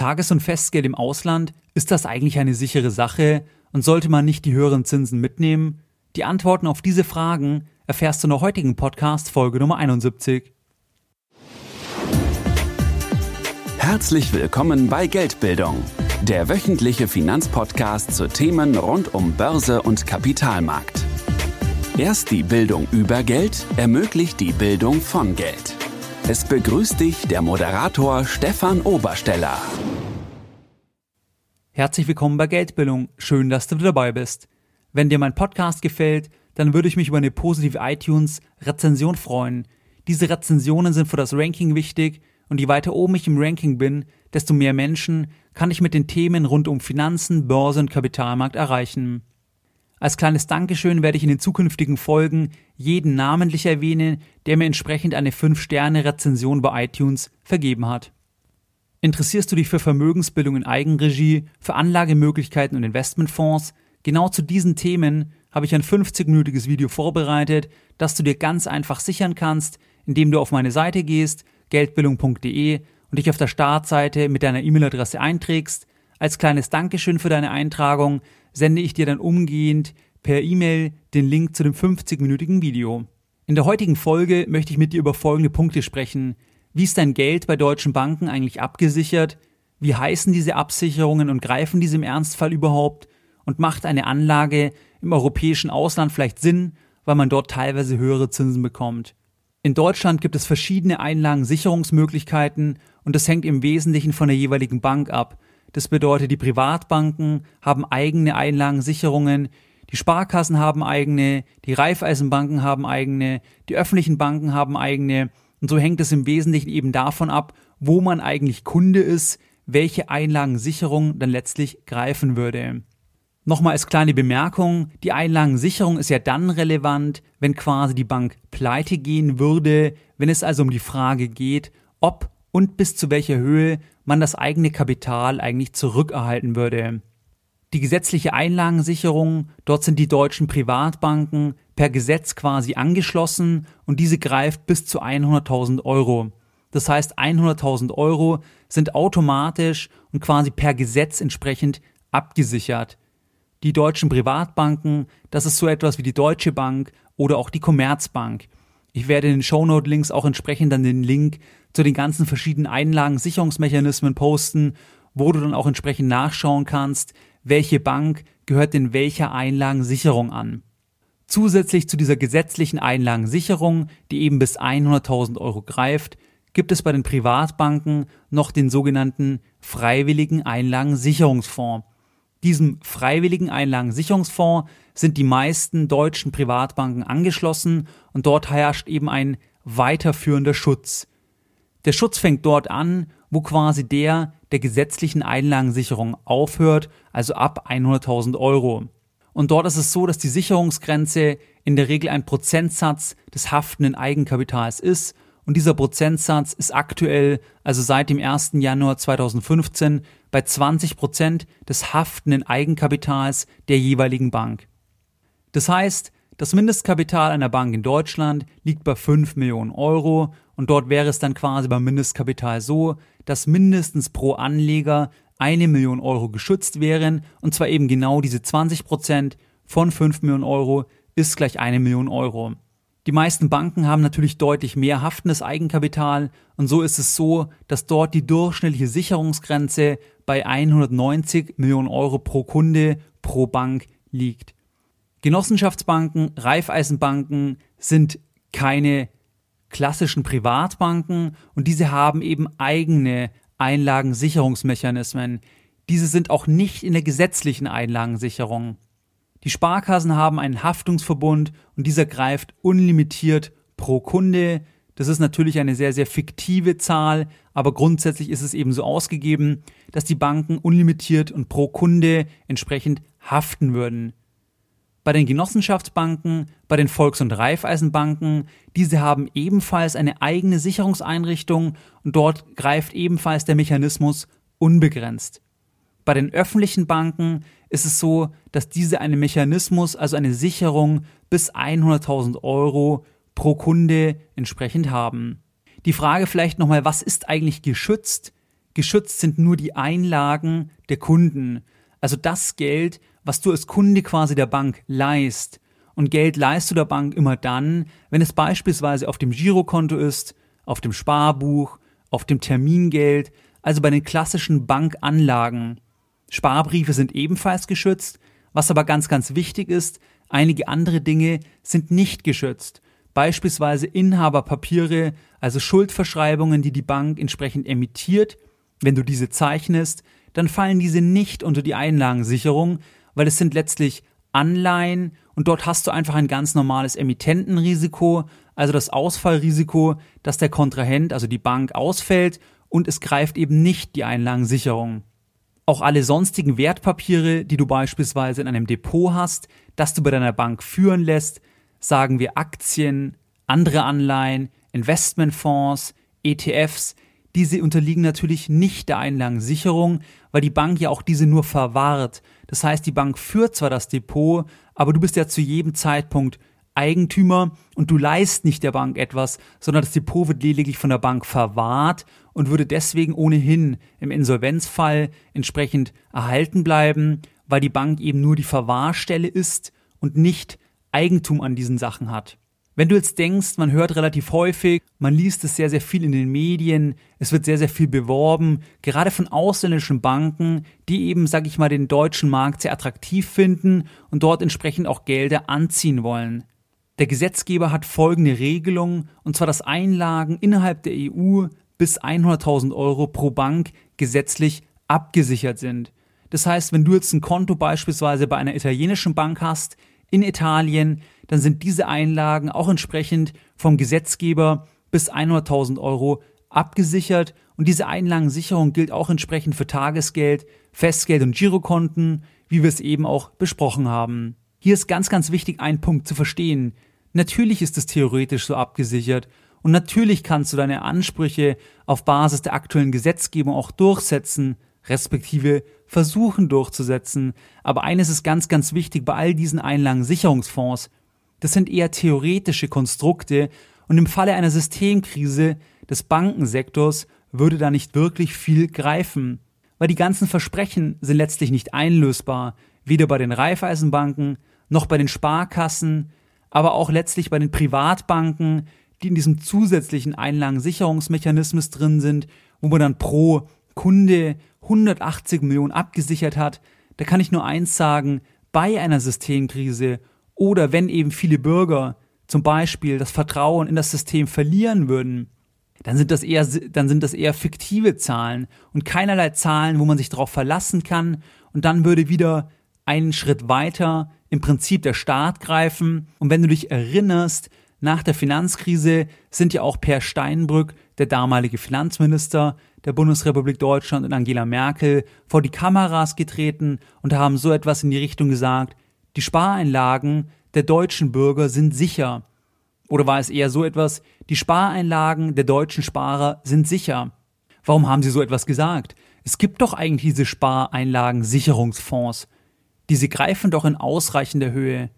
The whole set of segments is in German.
Tages- und Festgeld im Ausland, ist das eigentlich eine sichere Sache und sollte man nicht die höheren Zinsen mitnehmen? Die Antworten auf diese Fragen erfährst du in der heutigen Podcast Folge Nummer 71. Herzlich willkommen bei Geldbildung, der wöchentliche Finanzpodcast zu Themen rund um Börse und Kapitalmarkt. Erst die Bildung über Geld ermöglicht die Bildung von Geld. Es begrüßt dich der Moderator Stefan Obersteller. Herzlich willkommen bei Geldbildung. Schön, dass du dabei bist. Wenn dir mein Podcast gefällt, dann würde ich mich über eine positive iTunes-Rezension freuen. Diese Rezensionen sind für das Ranking wichtig und je weiter oben ich im Ranking bin, desto mehr Menschen kann ich mit den Themen rund um Finanzen, Börse und Kapitalmarkt erreichen. Als kleines Dankeschön werde ich in den zukünftigen Folgen jeden namentlich erwähnen, der mir entsprechend eine 5-Sterne-Rezension bei iTunes vergeben hat. Interessierst du dich für Vermögensbildung in Eigenregie, für Anlagemöglichkeiten und Investmentfonds? Genau zu diesen Themen habe ich ein 50-minütiges Video vorbereitet, das du dir ganz einfach sichern kannst, indem du auf meine Seite gehst, geldbildung.de und dich auf der Startseite mit deiner E-Mail-Adresse einträgst. Als kleines Dankeschön für deine Eintragung sende ich dir dann umgehend per E-Mail den Link zu dem 50-minütigen Video. In der heutigen Folge möchte ich mit dir über folgende Punkte sprechen. Wie ist dein Geld bei deutschen Banken eigentlich abgesichert? Wie heißen diese Absicherungen und greifen diese im Ernstfall überhaupt? Und macht eine Anlage im europäischen Ausland vielleicht Sinn, weil man dort teilweise höhere Zinsen bekommt? In Deutschland gibt es verschiedene Einlagensicherungsmöglichkeiten und das hängt im Wesentlichen von der jeweiligen Bank ab. Das bedeutet, die Privatbanken haben eigene Einlagensicherungen, die Sparkassen haben eigene, die Raiffeisenbanken haben eigene, die öffentlichen Banken haben eigene. Und so hängt es im Wesentlichen eben davon ab, wo man eigentlich Kunde ist, welche Einlagensicherung dann letztlich greifen würde. Nochmal als kleine Bemerkung, die Einlagensicherung ist ja dann relevant, wenn quasi die Bank pleite gehen würde, wenn es also um die Frage geht, ob und bis zu welcher Höhe man das eigene Kapital eigentlich zurückerhalten würde. Die gesetzliche Einlagensicherung, dort sind die deutschen Privatbanken per Gesetz quasi angeschlossen und diese greift bis zu 100.000 Euro. Das heißt, 100.000 Euro sind automatisch und quasi per Gesetz entsprechend abgesichert. Die deutschen Privatbanken, das ist so etwas wie die Deutsche Bank oder auch die Commerzbank. Ich werde in den Shownote-Links auch entsprechend dann den Link zu den ganzen verschiedenen Einlagensicherungsmechanismen posten, wo du dann auch entsprechend nachschauen kannst, welche Bank gehört denn welcher Einlagensicherung an. Zusätzlich zu dieser gesetzlichen Einlagensicherung, die eben bis 100.000 Euro greift, gibt es bei den Privatbanken noch den sogenannten freiwilligen Einlagensicherungsfonds. Diesem freiwilligen Einlagensicherungsfonds sind die meisten deutschen Privatbanken angeschlossen und dort herrscht eben ein weiterführender Schutz. Der Schutz fängt dort an, wo quasi der der gesetzlichen Einlagensicherung aufhört, also ab 100.000 Euro. Und dort ist es so, dass die Sicherungsgrenze in der Regel ein Prozentsatz des haftenden Eigenkapitals ist. Und dieser Prozentsatz ist aktuell, also seit dem 1. Januar 2015, bei 20 Prozent des haftenden Eigenkapitals der jeweiligen Bank. Das heißt, das Mindestkapital einer Bank in Deutschland liegt bei 5 Millionen Euro und dort wäre es dann quasi beim Mindestkapital so, dass mindestens pro Anleger eine Million Euro geschützt wären und zwar eben genau diese 20 Prozent von 5 Millionen Euro ist gleich eine Million Euro. Die meisten Banken haben natürlich deutlich mehr haftendes Eigenkapital und so ist es so, dass dort die durchschnittliche Sicherungsgrenze bei 190 Millionen Euro pro Kunde pro Bank liegt. Genossenschaftsbanken, Raiffeisenbanken sind keine klassischen Privatbanken und diese haben eben eigene Einlagensicherungsmechanismen. Diese sind auch nicht in der gesetzlichen Einlagensicherung. Die Sparkassen haben einen Haftungsverbund und dieser greift unlimitiert pro Kunde. Das ist natürlich eine sehr, sehr fiktive Zahl, aber grundsätzlich ist es eben so ausgegeben, dass die Banken unlimitiert und pro Kunde entsprechend haften würden bei den Genossenschaftsbanken, bei den Volks- und Raiffeisenbanken. Diese haben ebenfalls eine eigene Sicherungseinrichtung und dort greift ebenfalls der Mechanismus unbegrenzt. Bei den öffentlichen Banken ist es so, dass diese einen Mechanismus, also eine Sicherung bis 100.000 Euro pro Kunde entsprechend haben. Die Frage vielleicht nochmal, was ist eigentlich geschützt? geschützt sind nur die Einlagen der Kunden. Also das Geld, was du als Kunde quasi der Bank leist. Und Geld leist du der Bank immer dann, wenn es beispielsweise auf dem Girokonto ist, auf dem Sparbuch, auf dem Termingeld, also bei den klassischen Bankanlagen. Sparbriefe sind ebenfalls geschützt, was aber ganz, ganz wichtig ist, einige andere Dinge sind nicht geschützt. Beispielsweise Inhaberpapiere, also Schuldverschreibungen, die die Bank entsprechend emittiert. Wenn du diese zeichnest, dann fallen diese nicht unter die Einlagensicherung, weil es sind letztlich Anleihen und dort hast du einfach ein ganz normales Emittentenrisiko, also das Ausfallrisiko, dass der Kontrahent, also die Bank, ausfällt und es greift eben nicht die Einlagensicherung. Auch alle sonstigen Wertpapiere, die du beispielsweise in einem Depot hast, das du bei deiner Bank führen lässt, sagen wir Aktien, andere Anleihen, Investmentfonds, ETFs, diese unterliegen natürlich nicht der Einlagensicherung, weil die Bank ja auch diese nur verwahrt. Das heißt, die Bank führt zwar das Depot, aber du bist ja zu jedem Zeitpunkt Eigentümer und du leist nicht der Bank etwas, sondern das Depot wird lediglich von der Bank verwahrt und würde deswegen ohnehin im Insolvenzfall entsprechend erhalten bleiben, weil die Bank eben nur die Verwahrstelle ist und nicht Eigentum an diesen Sachen hat. Wenn du jetzt denkst, man hört relativ häufig, man liest es sehr, sehr viel in den Medien, es wird sehr, sehr viel beworben, gerade von ausländischen Banken, die eben, sag ich mal, den deutschen Markt sehr attraktiv finden und dort entsprechend auch Gelder anziehen wollen. Der Gesetzgeber hat folgende Regelung, und zwar, dass Einlagen innerhalb der EU bis 100.000 Euro pro Bank gesetzlich abgesichert sind. Das heißt, wenn du jetzt ein Konto beispielsweise bei einer italienischen Bank hast, in Italien, dann sind diese Einlagen auch entsprechend vom Gesetzgeber bis 100.000 Euro abgesichert und diese Einlagensicherung gilt auch entsprechend für Tagesgeld, Festgeld und Girokonten, wie wir es eben auch besprochen haben. Hier ist ganz, ganz wichtig, ein Punkt zu verstehen. Natürlich ist es theoretisch so abgesichert und natürlich kannst du deine Ansprüche auf Basis der aktuellen Gesetzgebung auch durchsetzen, respektive versuchen durchzusetzen. Aber eines ist ganz, ganz wichtig bei all diesen Einlagensicherungsfonds. Das sind eher theoretische Konstrukte und im Falle einer Systemkrise des Bankensektors würde da nicht wirklich viel greifen, weil die ganzen Versprechen sind letztlich nicht einlösbar, weder bei den Raiffeisenbanken noch bei den Sparkassen, aber auch letztlich bei den Privatbanken, die in diesem zusätzlichen Einlagensicherungsmechanismus drin sind, wo man dann pro Kunde 180 Millionen abgesichert hat, da kann ich nur eins sagen, bei einer Systemkrise oder wenn eben viele Bürger zum Beispiel das Vertrauen in das System verlieren würden, dann sind das eher, dann sind das eher fiktive Zahlen und keinerlei Zahlen, wo man sich darauf verlassen kann. Und dann würde wieder einen Schritt weiter im Prinzip der Staat greifen und wenn du dich erinnerst, nach der Finanzkrise sind ja auch Per Steinbrück, der damalige Finanzminister der Bundesrepublik Deutschland und Angela Merkel vor die Kameras getreten und haben so etwas in die Richtung gesagt, die Spareinlagen der deutschen Bürger sind sicher. Oder war es eher so etwas, die Spareinlagen der deutschen Sparer sind sicher? Warum haben sie so etwas gesagt? Es gibt doch eigentlich diese Spareinlagensicherungsfonds. Diese greifen doch in ausreichender Höhe.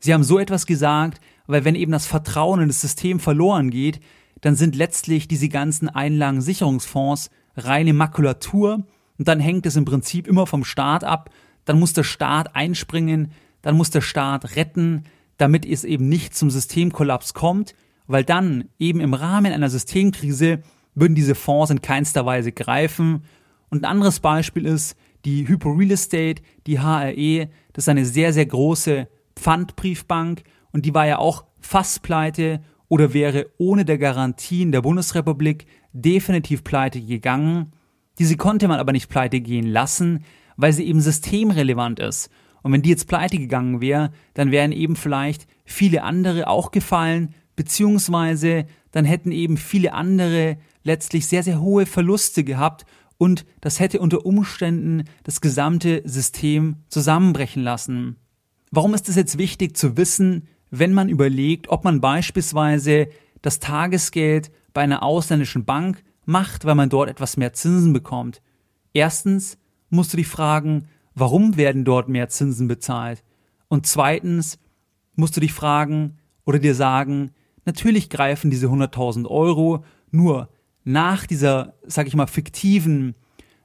Sie haben so etwas gesagt, weil wenn eben das Vertrauen in das System verloren geht, dann sind letztlich diese ganzen Einlagensicherungsfonds reine Makulatur und dann hängt es im Prinzip immer vom Staat ab, dann muss der Staat einspringen, dann muss der Staat retten, damit es eben nicht zum Systemkollaps kommt, weil dann eben im Rahmen einer Systemkrise würden diese Fonds in keinster Weise greifen. Und ein anderes Beispiel ist die Hypo Real Estate, die HRE, das ist eine sehr, sehr große Pfandbriefbank und die war ja auch fast pleite oder wäre ohne der Garantien der Bundesrepublik definitiv pleite gegangen. Diese konnte man aber nicht pleite gehen lassen, weil sie eben systemrelevant ist. Und wenn die jetzt pleite gegangen wäre, dann wären eben vielleicht viele andere auch gefallen, beziehungsweise dann hätten eben viele andere letztlich sehr, sehr hohe Verluste gehabt und das hätte unter Umständen das gesamte System zusammenbrechen lassen. Warum ist es jetzt wichtig zu wissen, wenn man überlegt, ob man beispielsweise das Tagesgeld bei einer ausländischen Bank macht, weil man dort etwas mehr Zinsen bekommt. Erstens musst du dich fragen, warum werden dort mehr Zinsen bezahlt? Und zweitens musst du dich fragen oder dir sagen, natürlich greifen diese 100.000 Euro nur nach dieser, sag ich mal, fiktiven,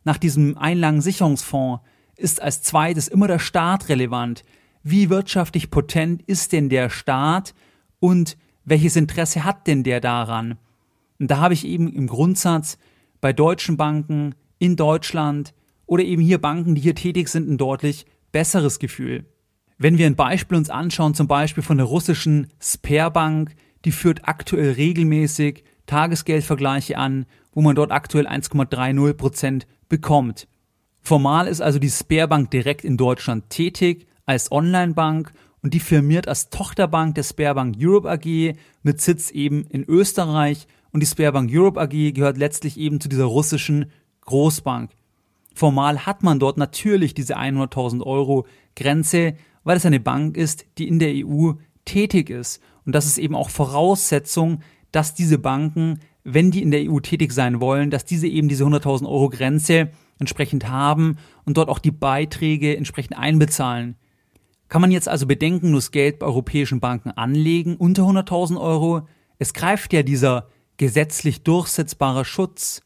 nach diesem Einlagensicherungsfonds ist als zweites immer der Staat relevant. Wie wirtschaftlich potent ist denn der Staat und welches Interesse hat denn der daran? Und da habe ich eben im Grundsatz bei deutschen Banken in Deutschland oder eben hier Banken, die hier tätig sind, ein deutlich besseres Gefühl. Wenn wir ein Beispiel uns anschauen, zum Beispiel von der russischen Sperrbank, die führt aktuell regelmäßig Tagesgeldvergleiche an, wo man dort aktuell 1,30 Prozent bekommt. Formal ist also die Sperrbank direkt in Deutschland tätig als Online-Bank und die firmiert als Tochterbank der Sperrbank Europe AG mit Sitz eben in Österreich und die Sperrbank Europe AG gehört letztlich eben zu dieser russischen Großbank. Formal hat man dort natürlich diese 100.000 Euro Grenze, weil es eine Bank ist, die in der EU tätig ist. Und das ist eben auch Voraussetzung, dass diese Banken, wenn die in der EU tätig sein wollen, dass diese eben diese 100.000 Euro Grenze entsprechend haben und dort auch die Beiträge entsprechend einbezahlen. Kann man jetzt also bedenken, nur Geld bei europäischen Banken anlegen unter 100.000 Euro? Es greift ja dieser gesetzlich durchsetzbare Schutz.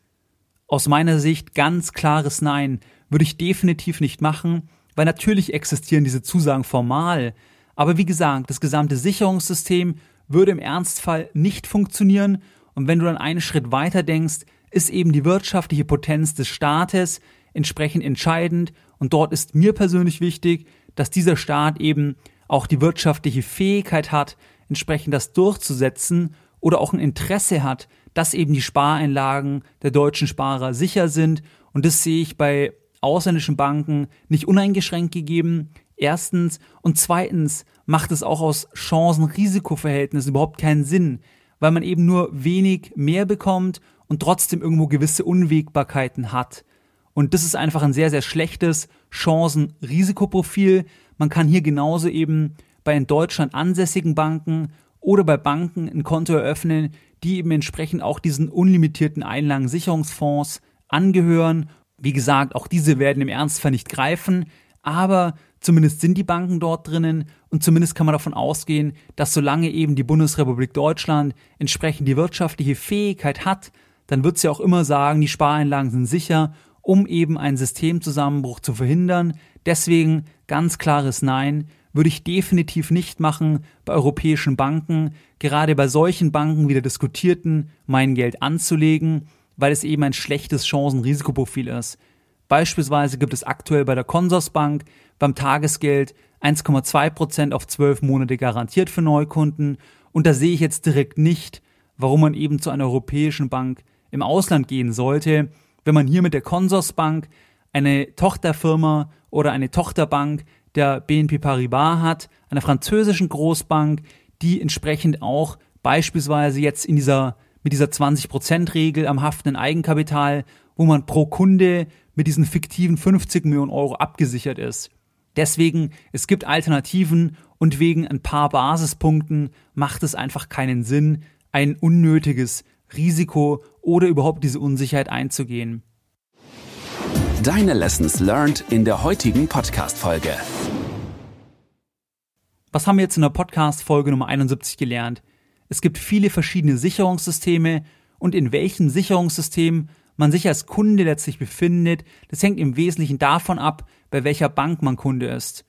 Aus meiner Sicht ganz klares Nein, würde ich definitiv nicht machen, weil natürlich existieren diese Zusagen formal, aber wie gesagt, das gesamte Sicherungssystem würde im Ernstfall nicht funktionieren. Und wenn du dann einen Schritt weiter denkst, ist eben die wirtschaftliche Potenz des Staates entsprechend entscheidend. Und dort ist mir persönlich wichtig, dass dieser Staat eben auch die wirtschaftliche Fähigkeit hat, entsprechend das durchzusetzen oder auch ein Interesse hat, dass eben die Spareinlagen der deutschen Sparer sicher sind. Und das sehe ich bei ausländischen Banken nicht uneingeschränkt gegeben. Erstens. Und zweitens macht es auch aus Chancen-Risikoverhältnissen überhaupt keinen Sinn, weil man eben nur wenig mehr bekommt und trotzdem irgendwo gewisse Unwägbarkeiten hat. Und das ist einfach ein sehr, sehr schlechtes Chancen-Risikoprofil. Man kann hier genauso eben bei in Deutschland ansässigen Banken oder bei Banken ein Konto eröffnen, die eben entsprechend auch diesen unlimitierten Einlagensicherungsfonds angehören. Wie gesagt, auch diese werden im Ernstfall nicht greifen, aber zumindest sind die Banken dort drinnen und zumindest kann man davon ausgehen, dass solange eben die Bundesrepublik Deutschland entsprechend die wirtschaftliche Fähigkeit hat, dann wird sie auch immer sagen, die Spareinlagen sind sicher, um eben einen Systemzusammenbruch zu verhindern. Deswegen ganz klares Nein würde ich definitiv nicht machen bei europäischen Banken, gerade bei solchen Banken wie der diskutierten, mein Geld anzulegen, weil es eben ein schlechtes Chancen-Risikoprofil ist. Beispielsweise gibt es aktuell bei der Consorsbank beim Tagesgeld 1,2% auf 12 Monate garantiert für Neukunden und da sehe ich jetzt direkt nicht, warum man eben zu einer europäischen Bank im Ausland gehen sollte, wenn man hier mit der Consorsbank eine Tochterfirma oder eine Tochterbank der BNP Paribas hat, einer französischen Großbank, die entsprechend auch beispielsweise jetzt in dieser mit dieser 20%-Regel am haftenden Eigenkapital, wo man pro Kunde mit diesen fiktiven 50 Millionen Euro abgesichert ist. Deswegen, es gibt Alternativen und wegen ein paar Basispunkten macht es einfach keinen Sinn, ein unnötiges Risiko oder überhaupt diese Unsicherheit einzugehen. Deine Lessons learned in der heutigen Podcast-Folge. Was haben wir jetzt in der Podcast-Folge Nummer 71 gelernt? Es gibt viele verschiedene Sicherungssysteme und in welchem Sicherungssystem man sich als Kunde letztlich befindet, das hängt im Wesentlichen davon ab, bei welcher Bank man Kunde ist.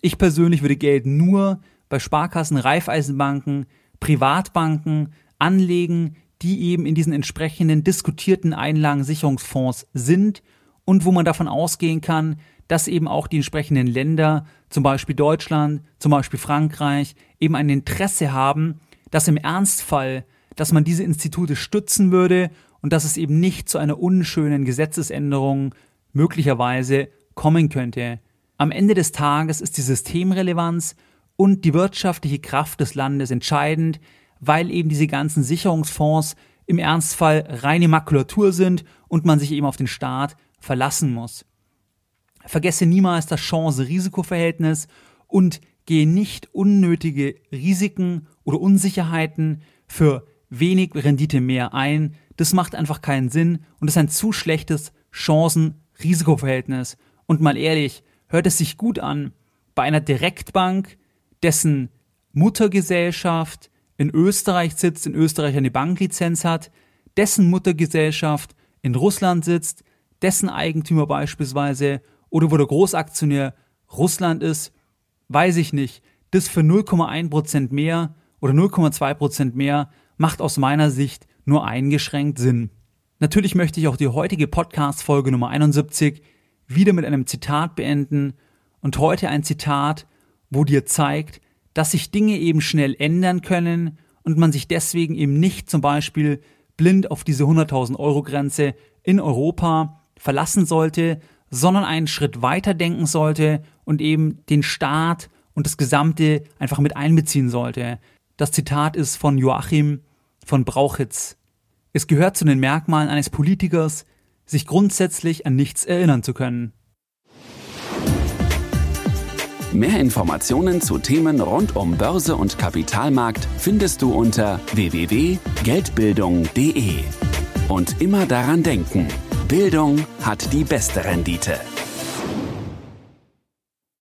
Ich persönlich würde Geld nur bei Sparkassen, Raiffeisenbanken, Privatbanken anlegen, die eben in diesen entsprechenden diskutierten Einlagensicherungsfonds sind und wo man davon ausgehen kann, dass eben auch die entsprechenden Länder, zum Beispiel Deutschland, zum Beispiel Frankreich, eben ein Interesse haben, dass im Ernstfall, dass man diese Institute stützen würde und dass es eben nicht zu einer unschönen Gesetzesänderung möglicherweise kommen könnte. Am Ende des Tages ist die Systemrelevanz und die wirtschaftliche Kraft des Landes entscheidend, weil eben diese ganzen Sicherungsfonds im Ernstfall reine Makulatur sind und man sich eben auf den Staat verlassen muss. Vergesse niemals das Chance-Risiko-Verhältnis und gehe nicht unnötige Risiken oder Unsicherheiten für wenig Rendite mehr ein. Das macht einfach keinen Sinn und ist ein zu schlechtes Chancen-Risikoverhältnis. Und mal ehrlich, hört es sich gut an, bei einer Direktbank, dessen Muttergesellschaft in Österreich sitzt, in Österreich eine Banklizenz hat, dessen Muttergesellschaft in Russland sitzt, dessen Eigentümer beispielsweise oder wo der Großaktionär Russland ist, weiß ich nicht. Das für 0,1% mehr oder 0,2% mehr macht aus meiner Sicht nur eingeschränkt Sinn. Natürlich möchte ich auch die heutige Podcast-Folge Nummer 71 wieder mit einem Zitat beenden und heute ein Zitat, wo dir zeigt, dass sich Dinge eben schnell ändern können und man sich deswegen eben nicht zum Beispiel blind auf diese 100.000 Euro Grenze in Europa verlassen sollte, sondern einen Schritt weiter denken sollte und eben den Staat und das Gesamte einfach mit einbeziehen sollte. Das Zitat ist von Joachim von Brauchitz. Es gehört zu den Merkmalen eines Politikers, sich grundsätzlich an nichts erinnern zu können. Mehr Informationen zu Themen rund um Börse und Kapitalmarkt findest du unter www.geldbildung.de. Und immer daran denken, Bildung hat die beste Rendite.